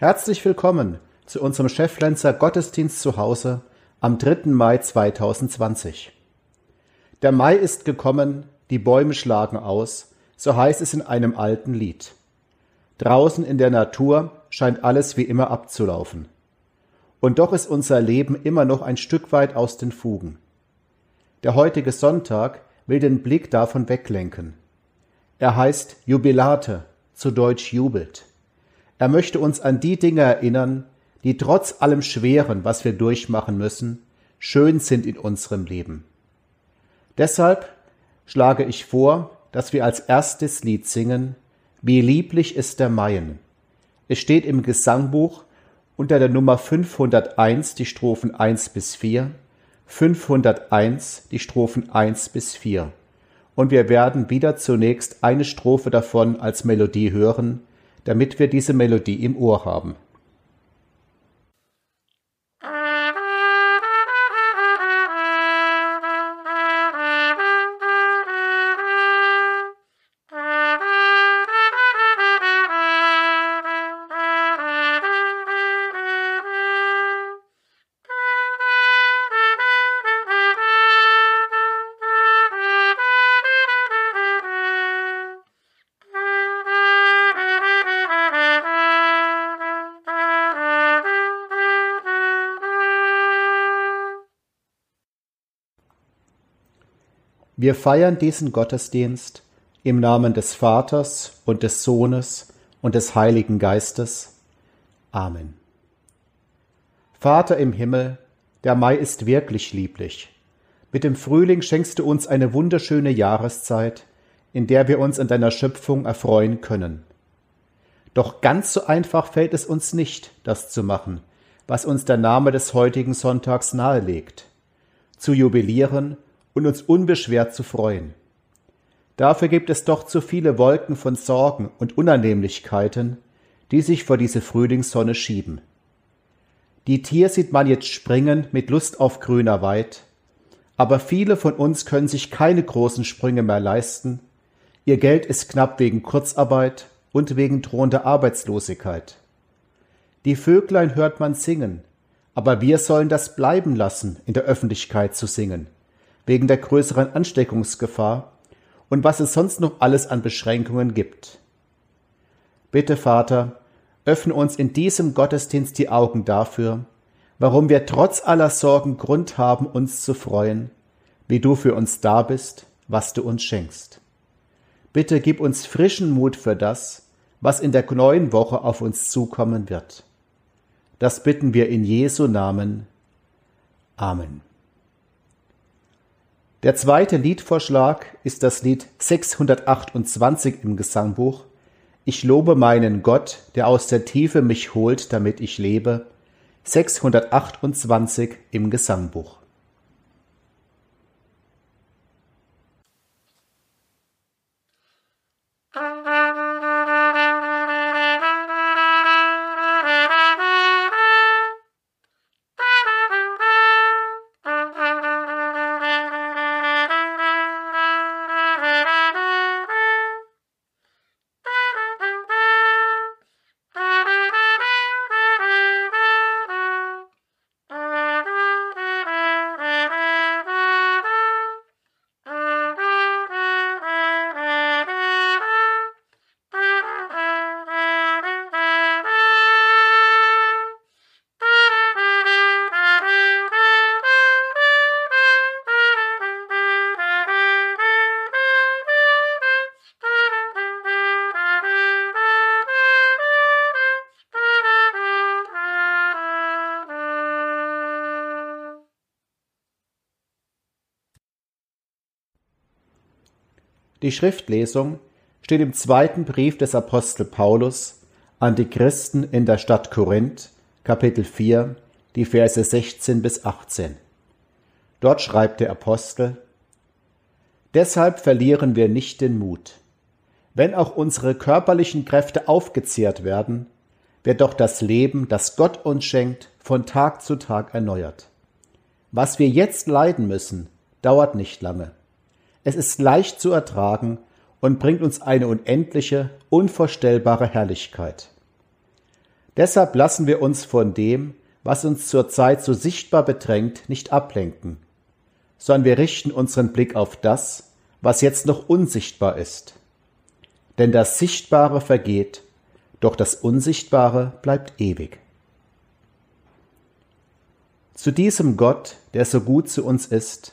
Herzlich willkommen zu unserem Cheflenzer Gottesdienst zu Hause am 3. Mai 2020. Der Mai ist gekommen, die Bäume schlagen aus, so heißt es in einem alten Lied. Draußen in der Natur scheint alles wie immer abzulaufen. Und doch ist unser Leben immer noch ein Stück weit aus den Fugen. Der heutige Sonntag will den Blick davon weglenken. Er heißt Jubilate, zu Deutsch jubelt. Er möchte uns an die Dinge erinnern, die trotz allem Schweren, was wir durchmachen müssen, schön sind in unserem Leben. Deshalb schlage ich vor, dass wir als erstes Lied singen, Wie lieblich ist der Maien. Es steht im Gesangbuch unter der Nummer 501 die Strophen 1 bis 4, 501 die Strophen 1 bis 4. Und wir werden wieder zunächst eine Strophe davon als Melodie hören, damit wir diese Melodie im Ohr haben. Wir feiern diesen Gottesdienst im Namen des Vaters und des Sohnes und des Heiligen Geistes. Amen. Vater im Himmel, der Mai ist wirklich lieblich. Mit dem Frühling schenkst du uns eine wunderschöne Jahreszeit, in der wir uns an deiner Schöpfung erfreuen können. Doch ganz so einfach fällt es uns nicht, das zu machen, was uns der Name des heutigen Sonntags nahelegt. Zu jubilieren und uns unbeschwert zu freuen. Dafür gibt es doch zu viele Wolken von Sorgen und Unannehmlichkeiten, die sich vor diese Frühlingssonne schieben. Die Tier sieht man jetzt springen mit Lust auf grüner Weid, aber viele von uns können sich keine großen Sprünge mehr leisten, ihr Geld ist knapp wegen Kurzarbeit und wegen drohender Arbeitslosigkeit. Die Vöglein hört man singen, aber wir sollen das bleiben lassen, in der Öffentlichkeit zu singen wegen der größeren Ansteckungsgefahr und was es sonst noch alles an Beschränkungen gibt. Bitte, Vater, öffne uns in diesem Gottesdienst die Augen dafür, warum wir trotz aller Sorgen Grund haben, uns zu freuen, wie du für uns da bist, was du uns schenkst. Bitte gib uns frischen Mut für das, was in der neuen Woche auf uns zukommen wird. Das bitten wir in Jesu Namen. Amen. Der zweite Liedvorschlag ist das Lied 628 im Gesangbuch. Ich lobe meinen Gott, der aus der Tiefe mich holt, damit ich lebe. 628 im Gesangbuch. Die Schriftlesung steht im zweiten Brief des Apostel Paulus an die Christen in der Stadt Korinth, Kapitel 4, die Verse 16 bis 18. Dort schreibt der Apostel, Deshalb verlieren wir nicht den Mut. Wenn auch unsere körperlichen Kräfte aufgezehrt werden, wird doch das Leben, das Gott uns schenkt, von Tag zu Tag erneuert. Was wir jetzt leiden müssen, dauert nicht lange. Es ist leicht zu ertragen und bringt uns eine unendliche, unvorstellbare Herrlichkeit. Deshalb lassen wir uns von dem, was uns zurzeit so sichtbar bedrängt, nicht ablenken, sondern wir richten unseren Blick auf das, was jetzt noch unsichtbar ist. Denn das Sichtbare vergeht, doch das Unsichtbare bleibt ewig. Zu diesem Gott, der so gut zu uns ist,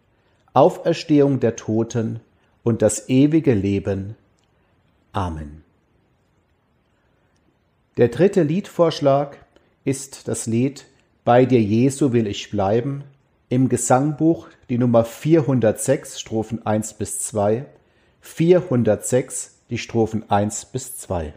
Auferstehung der Toten und das ewige Leben. Amen. Der dritte Liedvorschlag ist das Lied Bei dir Jesu will ich bleiben im Gesangbuch die Nummer 406 Strophen 1 bis 2, 406 die Strophen 1 bis 2.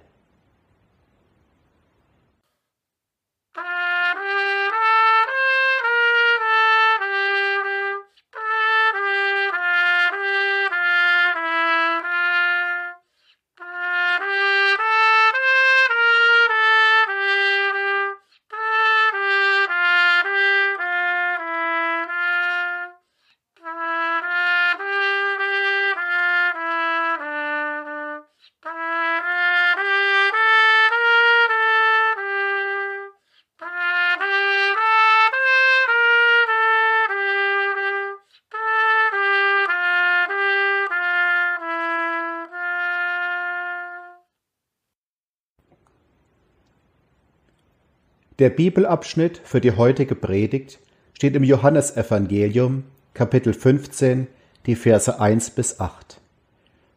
Der Bibelabschnitt für die heutige Predigt steht im Johannesevangelium, Kapitel 15, die Verse 1 bis 8.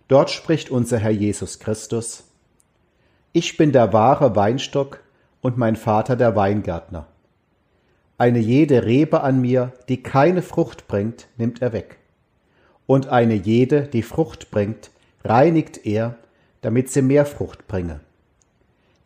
Dort spricht unser Herr Jesus Christus, Ich bin der wahre Weinstock und mein Vater der Weingärtner. Eine jede Rebe an mir, die keine Frucht bringt, nimmt er weg. Und eine jede, die Frucht bringt, reinigt er, damit sie mehr Frucht bringe.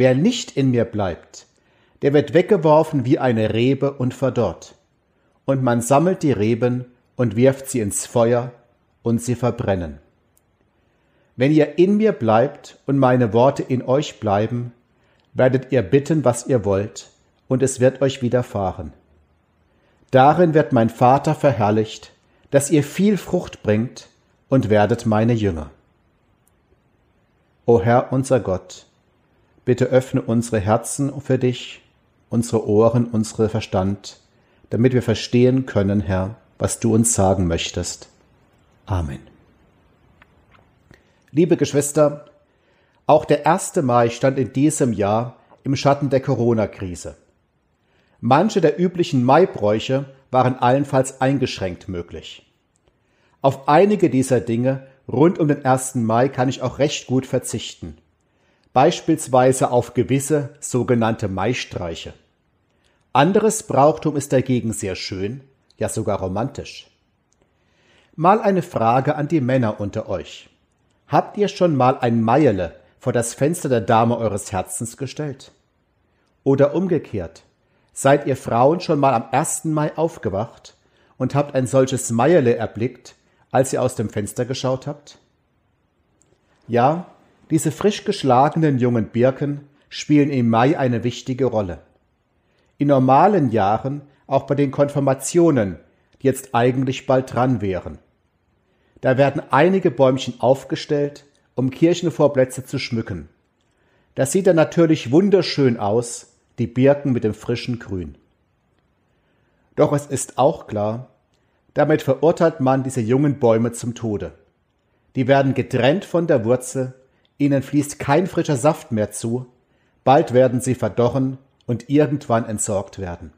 Wer nicht in mir bleibt, der wird weggeworfen wie eine Rebe und verdorrt. Und man sammelt die Reben und wirft sie ins Feuer und sie verbrennen. Wenn ihr in mir bleibt und meine Worte in euch bleiben, werdet ihr bitten, was ihr wollt, und es wird euch widerfahren. Darin wird mein Vater verherrlicht, dass ihr viel Frucht bringt und werdet meine Jünger. O Herr unser Gott, Bitte öffne unsere Herzen für dich, unsere Ohren, unsere Verstand, damit wir verstehen können, Herr, was du uns sagen möchtest. Amen. Liebe Geschwister, auch der 1. Mai stand in diesem Jahr im Schatten der Corona-Krise. Manche der üblichen Maibräuche waren allenfalls eingeschränkt möglich. Auf einige dieser Dinge rund um den 1. Mai kann ich auch recht gut verzichten beispielsweise auf gewisse sogenannte Maistreiche. Anderes Brauchtum ist dagegen sehr schön, ja sogar romantisch. Mal eine Frage an die Männer unter euch. Habt ihr schon mal ein Meierle vor das Fenster der Dame eures Herzens gestellt? Oder umgekehrt, seid ihr Frauen schon mal am 1. Mai aufgewacht und habt ein solches Meierle erblickt, als ihr aus dem Fenster geschaut habt? Ja, diese frisch geschlagenen jungen Birken spielen im Mai eine wichtige Rolle. In normalen Jahren auch bei den Konfirmationen, die jetzt eigentlich bald dran wären. Da werden einige Bäumchen aufgestellt, um Kirchenvorplätze zu schmücken. Das sieht dann natürlich wunderschön aus, die Birken mit dem frischen Grün. Doch es ist auch klar, damit verurteilt man diese jungen Bäume zum Tode. Die werden getrennt von der Wurzel, ihnen fließt kein frischer Saft mehr zu, bald werden sie verdorren und irgendwann entsorgt werden.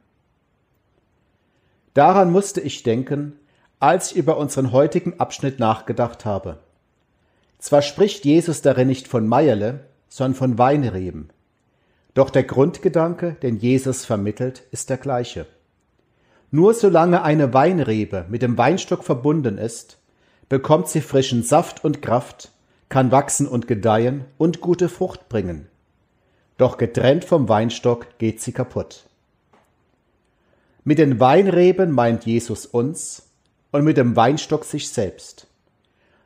Daran musste ich denken, als ich über unseren heutigen Abschnitt nachgedacht habe. Zwar spricht Jesus darin nicht von Meierle, sondern von Weinreben. Doch der Grundgedanke, den Jesus vermittelt, ist der gleiche. Nur solange eine Weinrebe mit dem Weinstock verbunden ist, bekommt sie frischen Saft und Kraft, kann wachsen und gedeihen und gute Frucht bringen. Doch getrennt vom Weinstock geht sie kaputt. Mit den Weinreben meint Jesus uns und mit dem Weinstock sich selbst.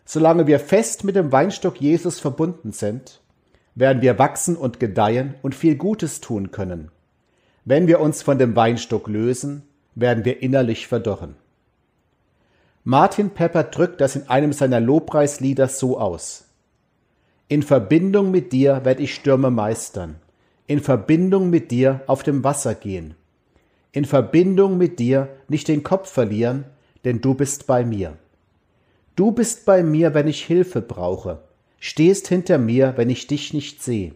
Solange wir fest mit dem Weinstock Jesus verbunden sind, werden wir wachsen und gedeihen und viel Gutes tun können. Wenn wir uns von dem Weinstock lösen, werden wir innerlich verdorren. Martin Pepper drückt das in einem seiner Lobpreislieder so aus. In Verbindung mit dir werde ich Stürme meistern, in Verbindung mit dir auf dem Wasser gehen, in Verbindung mit dir nicht den Kopf verlieren, denn du bist bei mir. Du bist bei mir, wenn ich Hilfe brauche, stehst hinter mir, wenn ich dich nicht sehe.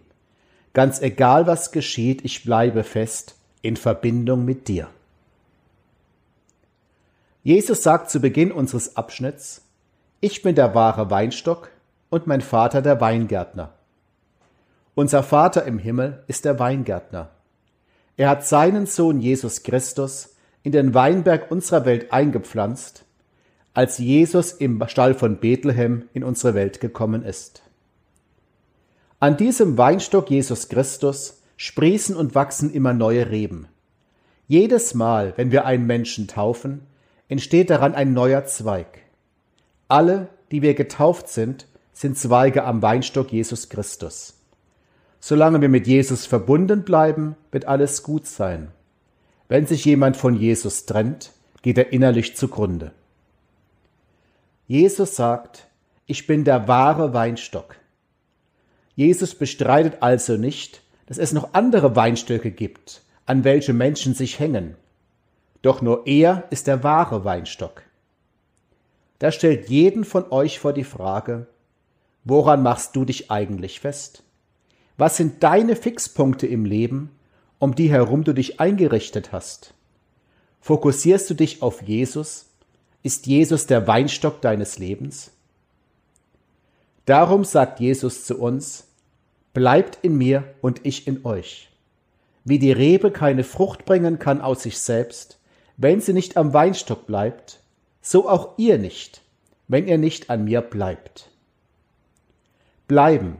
Ganz egal, was geschieht, ich bleibe fest in Verbindung mit dir. Jesus sagt zu Beginn unseres Abschnitts, ich bin der wahre Weinstock und mein Vater der Weingärtner. Unser Vater im Himmel ist der Weingärtner. Er hat seinen Sohn Jesus Christus in den Weinberg unserer Welt eingepflanzt, als Jesus im Stall von Bethlehem in unsere Welt gekommen ist. An diesem Weinstock Jesus Christus sprießen und wachsen immer neue Reben. Jedes Mal, wenn wir einen Menschen taufen, entsteht daran ein neuer Zweig. Alle, die wir getauft sind, sind Zweige am Weinstock Jesus Christus. Solange wir mit Jesus verbunden bleiben, wird alles gut sein. Wenn sich jemand von Jesus trennt, geht er innerlich zugrunde. Jesus sagt, ich bin der wahre Weinstock. Jesus bestreitet also nicht, dass es noch andere Weinstöcke gibt, an welche Menschen sich hängen, doch nur er ist der wahre Weinstock. Das stellt jeden von euch vor die Frage, woran machst du dich eigentlich fest? Was sind deine Fixpunkte im Leben, um die herum du dich eingerichtet hast? Fokussierst du dich auf Jesus? Ist Jesus der Weinstock deines Lebens? Darum sagt Jesus zu uns, bleibt in mir und ich in euch. Wie die Rebe keine Frucht bringen kann aus sich selbst, wenn sie nicht am Weinstock bleibt, so auch ihr nicht, wenn ihr nicht an mir bleibt. Bleiben,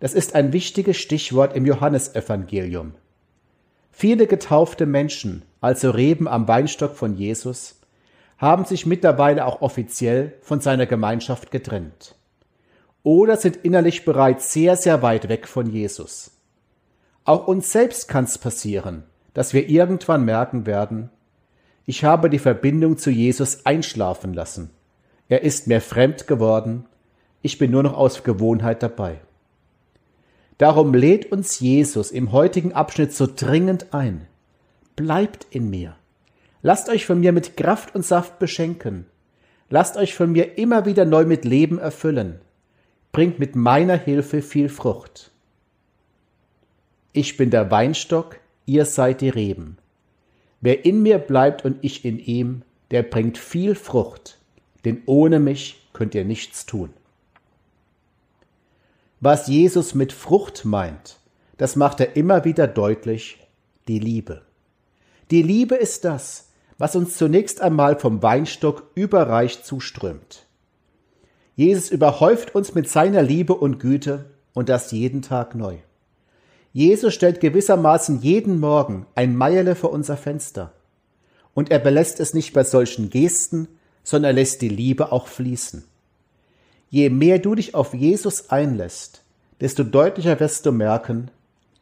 das ist ein wichtiges Stichwort im Johannesevangelium. Viele getaufte Menschen, also Reben am Weinstock von Jesus, haben sich mittlerweile auch offiziell von seiner Gemeinschaft getrennt oder sind innerlich bereits sehr, sehr weit weg von Jesus. Auch uns selbst kann es passieren, dass wir irgendwann merken werden, ich habe die Verbindung zu Jesus einschlafen lassen. Er ist mir fremd geworden. Ich bin nur noch aus Gewohnheit dabei. Darum lädt uns Jesus im heutigen Abschnitt so dringend ein. Bleibt in mir. Lasst euch von mir mit Kraft und Saft beschenken. Lasst euch von mir immer wieder neu mit Leben erfüllen. Bringt mit meiner Hilfe viel Frucht. Ich bin der Weinstock, ihr seid die Reben. Wer in mir bleibt und ich in ihm, der bringt viel Frucht, denn ohne mich könnt ihr nichts tun. Was Jesus mit Frucht meint, das macht er immer wieder deutlich, die Liebe. Die Liebe ist das, was uns zunächst einmal vom Weinstock überreich zuströmt. Jesus überhäuft uns mit seiner Liebe und Güte und das jeden Tag neu. Jesus stellt gewissermaßen jeden Morgen ein Meierle vor unser Fenster. Und er belässt es nicht bei solchen Gesten, sondern er lässt die Liebe auch fließen. Je mehr du dich auf Jesus einlässt, desto deutlicher wirst du merken,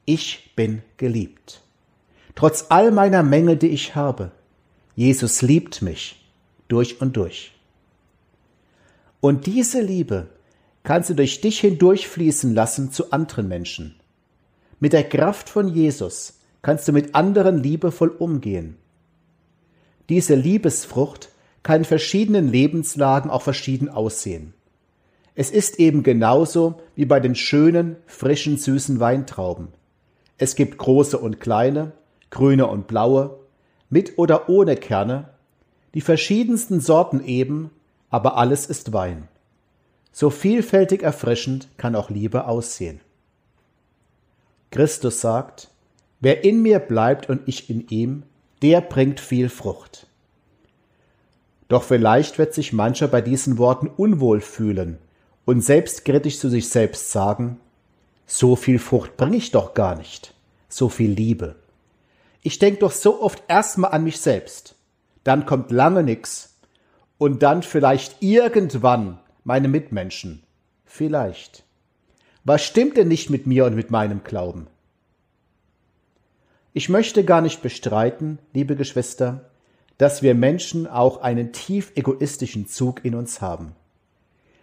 ich bin geliebt. Trotz all meiner Mängel, die ich habe, Jesus liebt mich durch und durch. Und diese Liebe kannst du durch dich hindurchfließen lassen zu anderen Menschen. Mit der Kraft von Jesus kannst du mit anderen liebevoll umgehen. Diese Liebesfrucht kann in verschiedenen Lebenslagen auch verschieden aussehen. Es ist eben genauso wie bei den schönen, frischen, süßen Weintrauben. Es gibt große und kleine, grüne und blaue, mit oder ohne Kerne, die verschiedensten Sorten eben, aber alles ist Wein. So vielfältig erfrischend kann auch Liebe aussehen. Christus sagt, wer in mir bleibt und ich in ihm, der bringt viel Frucht. Doch vielleicht wird sich mancher bei diesen Worten unwohl fühlen und selbstkritisch zu sich selbst sagen, so viel Frucht bringe ich doch gar nicht, so viel Liebe. Ich denke doch so oft erstmal an mich selbst, dann kommt lange nix und dann vielleicht irgendwann meine Mitmenschen. Vielleicht. Was stimmt denn nicht mit mir und mit meinem Glauben? Ich möchte gar nicht bestreiten, liebe Geschwister, dass wir Menschen auch einen tief egoistischen Zug in uns haben.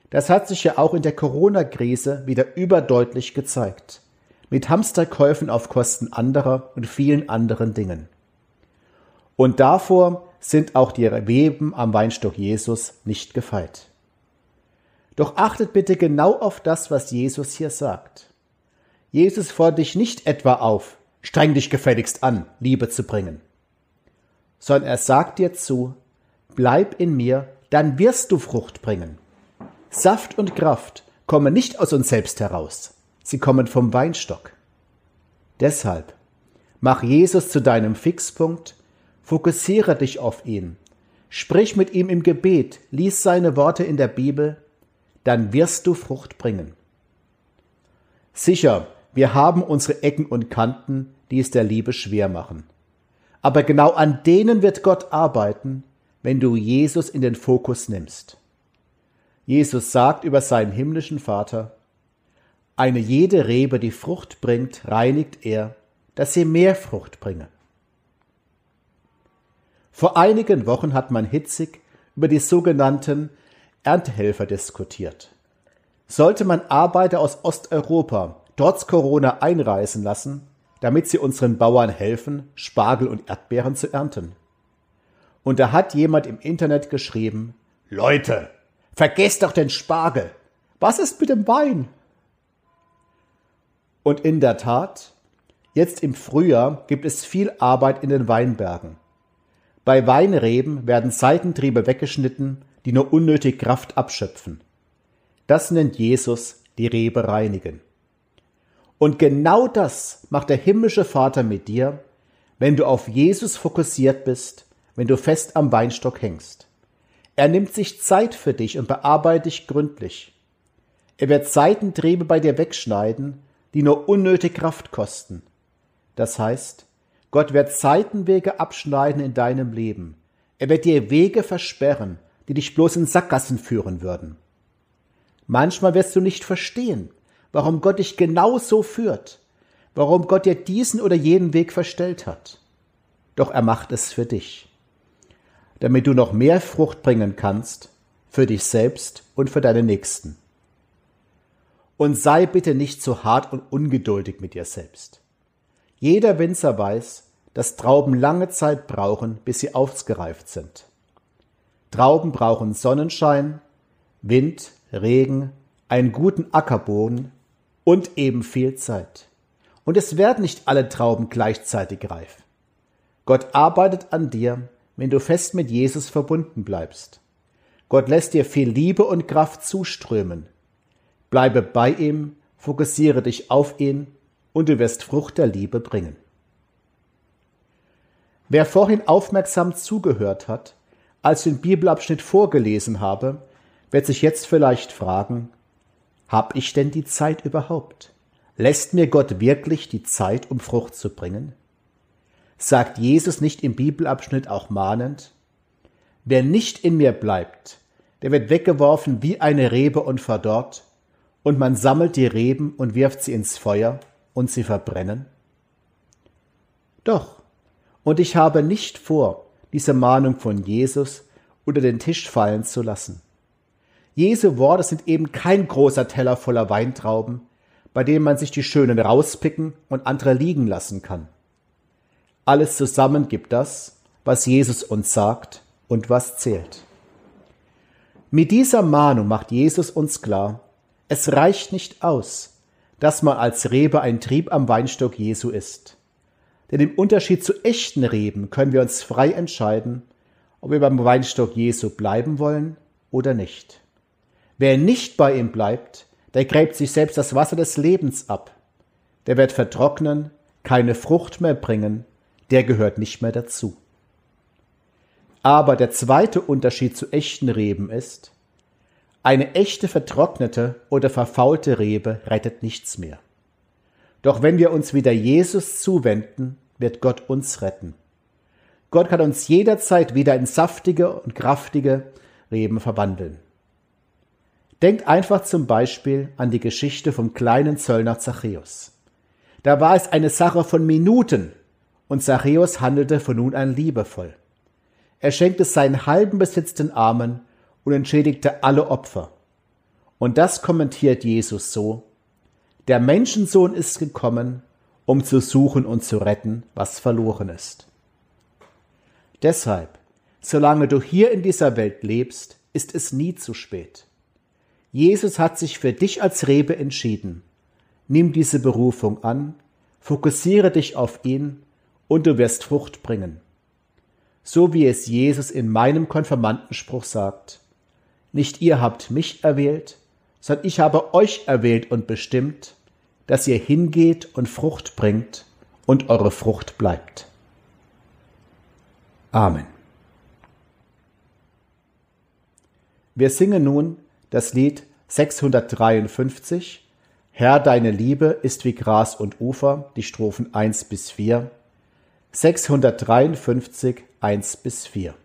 Das hat sich ja auch in der Corona-Krise wieder überdeutlich gezeigt. Mit Hamsterkäufen auf Kosten anderer und vielen anderen Dingen. Und davor sind auch die Weben am Weinstock Jesus nicht gefeit. Doch achtet bitte genau auf das, was Jesus hier sagt. Jesus fordert dich nicht etwa auf, streng dich gefälligst an, Liebe zu bringen, sondern er sagt dir zu, bleib in mir, dann wirst du Frucht bringen. Saft und Kraft kommen nicht aus uns selbst heraus, sie kommen vom Weinstock. Deshalb mach Jesus zu deinem Fixpunkt, fokussiere dich auf ihn, sprich mit ihm im Gebet, lies seine Worte in der Bibel, dann wirst du Frucht bringen. Sicher, wir haben unsere Ecken und Kanten, die es der Liebe schwer machen. Aber genau an denen wird Gott arbeiten, wenn du Jesus in den Fokus nimmst. Jesus sagt über seinen himmlischen Vater, eine jede Rebe, die Frucht bringt, reinigt er, dass sie mehr Frucht bringe. Vor einigen Wochen hat man hitzig über die sogenannten Erntehelfer diskutiert. Sollte man Arbeiter aus Osteuropa trotz Corona einreisen lassen, damit sie unseren Bauern helfen, Spargel und Erdbeeren zu ernten? Und da hat jemand im Internet geschrieben, Leute, Vergesst doch den Spargel. Was ist mit dem Wein? Und in der Tat, jetzt im Frühjahr gibt es viel Arbeit in den Weinbergen. Bei Weinreben werden Seitentriebe weggeschnitten, die nur unnötig Kraft abschöpfen. Das nennt Jesus die Rebe reinigen. Und genau das macht der himmlische Vater mit dir, wenn du auf Jesus fokussiert bist, wenn du fest am Weinstock hängst. Er nimmt sich Zeit für dich und bearbeitet dich gründlich. Er wird Seitentriebe bei dir wegschneiden, die nur unnötig Kraft kosten. Das heißt, Gott wird Seitenwege abschneiden in deinem Leben. Er wird dir Wege versperren, die dich bloß in Sackgassen führen würden. Manchmal wirst du nicht verstehen, warum Gott dich genau so führt, warum Gott dir diesen oder jenen Weg verstellt hat. Doch er macht es für dich damit du noch mehr Frucht bringen kannst für dich selbst und für deine Nächsten. Und sei bitte nicht so hart und ungeduldig mit dir selbst. Jeder Winzer weiß, dass Trauben lange Zeit brauchen, bis sie ausgereift sind. Trauben brauchen Sonnenschein, Wind, Regen, einen guten Ackerboden und eben viel Zeit. Und es werden nicht alle Trauben gleichzeitig reif. Gott arbeitet an dir, wenn du fest mit Jesus verbunden bleibst. Gott lässt dir viel Liebe und Kraft zuströmen. Bleibe bei ihm, fokussiere dich auf ihn und du wirst Frucht der Liebe bringen. Wer vorhin aufmerksam zugehört hat, als ich den Bibelabschnitt vorgelesen habe, wird sich jetzt vielleicht fragen, hab ich denn die Zeit überhaupt? Lässt mir Gott wirklich die Zeit, um Frucht zu bringen? Sagt Jesus nicht im Bibelabschnitt auch mahnend, Wer nicht in mir bleibt, der wird weggeworfen wie eine Rebe und verdorrt, und man sammelt die Reben und wirft sie ins Feuer, und sie verbrennen? Doch, und ich habe nicht vor, diese Mahnung von Jesus unter den Tisch fallen zu lassen. Jesu Worte sind eben kein großer Teller voller Weintrauben, bei dem man sich die schönen rauspicken und andere liegen lassen kann. Alles zusammen gibt das, was Jesus uns sagt und was zählt. Mit dieser Mahnung macht Jesus uns klar, es reicht nicht aus, dass man als Rebe ein Trieb am Weinstock Jesu ist. Denn im Unterschied zu echten Reben können wir uns frei entscheiden, ob wir beim Weinstock Jesu bleiben wollen oder nicht. Wer nicht bei ihm bleibt, der gräbt sich selbst das Wasser des Lebens ab. Der wird vertrocknen, keine Frucht mehr bringen, der gehört nicht mehr dazu. Aber der zweite Unterschied zu echten Reben ist, eine echte vertrocknete oder verfaulte Rebe rettet nichts mehr. Doch wenn wir uns wieder Jesus zuwenden, wird Gott uns retten. Gott kann uns jederzeit wieder in saftige und kraftige Reben verwandeln. Denkt einfach zum Beispiel an die Geschichte vom kleinen Zöllner Zachäus. Da war es eine Sache von Minuten und Zachäus handelte von nun an liebevoll. Er schenkte seinen halben Besitz den Armen und entschädigte alle Opfer. Und das kommentiert Jesus so, der Menschensohn ist gekommen, um zu suchen und zu retten, was verloren ist. Deshalb, solange du hier in dieser Welt lebst, ist es nie zu spät. Jesus hat sich für dich als Rebe entschieden. Nimm diese Berufung an, fokussiere dich auf ihn und du wirst Frucht bringen. So wie es Jesus in meinem Konfirmandenspruch sagt. Nicht ihr habt mich erwählt, sondern ich habe euch erwählt und bestimmt, dass ihr hingeht und Frucht bringt und eure Frucht bleibt. Amen. Wir singen nun das Lied 653 Herr, deine Liebe ist wie Gras und Ufer, die Strophen 1 bis 4, 653 1 bis 4.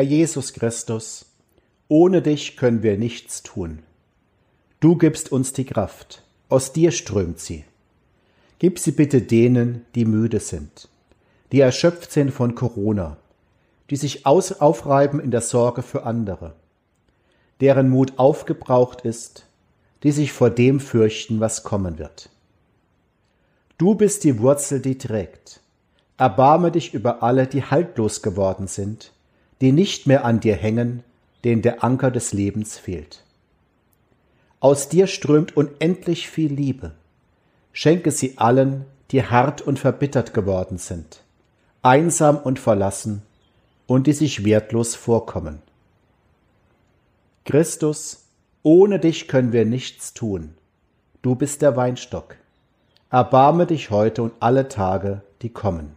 Herr Jesus Christus, ohne dich können wir nichts tun. Du gibst uns die Kraft, aus dir strömt sie. Gib sie bitte denen, die müde sind, die erschöpft sind von Corona, die sich aufreiben in der Sorge für andere, deren Mut aufgebraucht ist, die sich vor dem fürchten, was kommen wird. Du bist die Wurzel, die trägt. Erbarme dich über alle, die haltlos geworden sind, die nicht mehr an dir hängen, denen der Anker des Lebens fehlt. Aus dir strömt unendlich viel Liebe. Schenke sie allen, die hart und verbittert geworden sind, einsam und verlassen und die sich wertlos vorkommen. Christus, ohne dich können wir nichts tun. Du bist der Weinstock. Erbarme dich heute und alle Tage, die kommen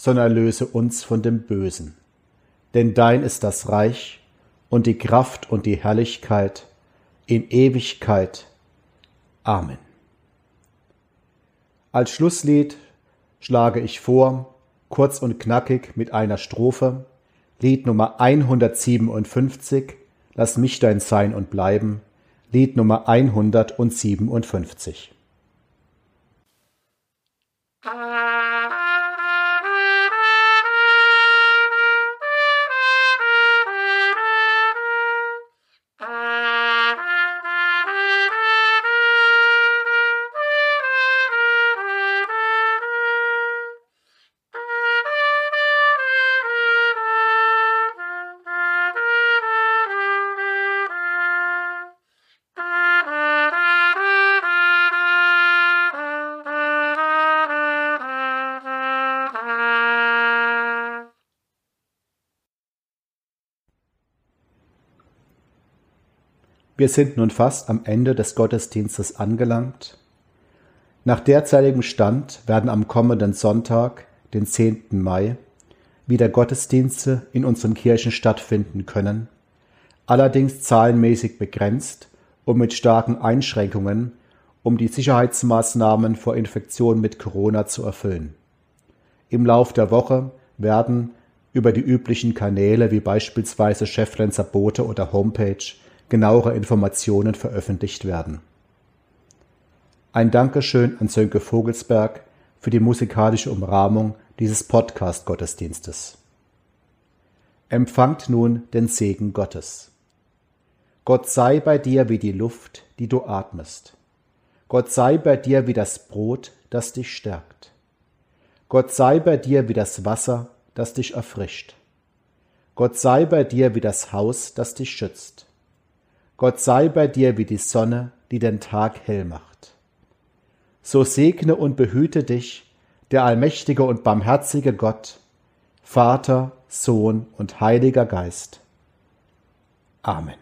sondern erlöse uns von dem Bösen. Denn dein ist das Reich und die Kraft und die Herrlichkeit in Ewigkeit. Amen. Als Schlusslied schlage ich vor, kurz und knackig mit einer Strophe, Lied Nummer 157, Lass mich dein Sein und bleiben, Lied Nummer 157. Wir sind nun fast am Ende des Gottesdienstes angelangt. Nach derzeitigem Stand werden am kommenden Sonntag, den 10. Mai, wieder Gottesdienste in unseren Kirchen stattfinden können, allerdings zahlenmäßig begrenzt und mit starken Einschränkungen, um die Sicherheitsmaßnahmen vor Infektion mit Corona zu erfüllen. Im Lauf der Woche werden über die üblichen Kanäle wie beispielsweise Cheflenzer Bote oder Homepage genauere Informationen veröffentlicht werden. Ein Dankeschön an Sönke Vogelsberg für die musikalische Umrahmung dieses Podcast-Gottesdienstes. Empfangt nun den Segen Gottes. Gott sei bei dir wie die Luft, die du atmest. Gott sei bei dir wie das Brot, das dich stärkt. Gott sei bei dir wie das Wasser, das dich erfrischt. Gott sei bei dir wie das Haus, das dich schützt. Gott sei bei dir wie die Sonne, die den Tag hell macht. So segne und behüte dich der allmächtige und barmherzige Gott, Vater, Sohn und Heiliger Geist. Amen.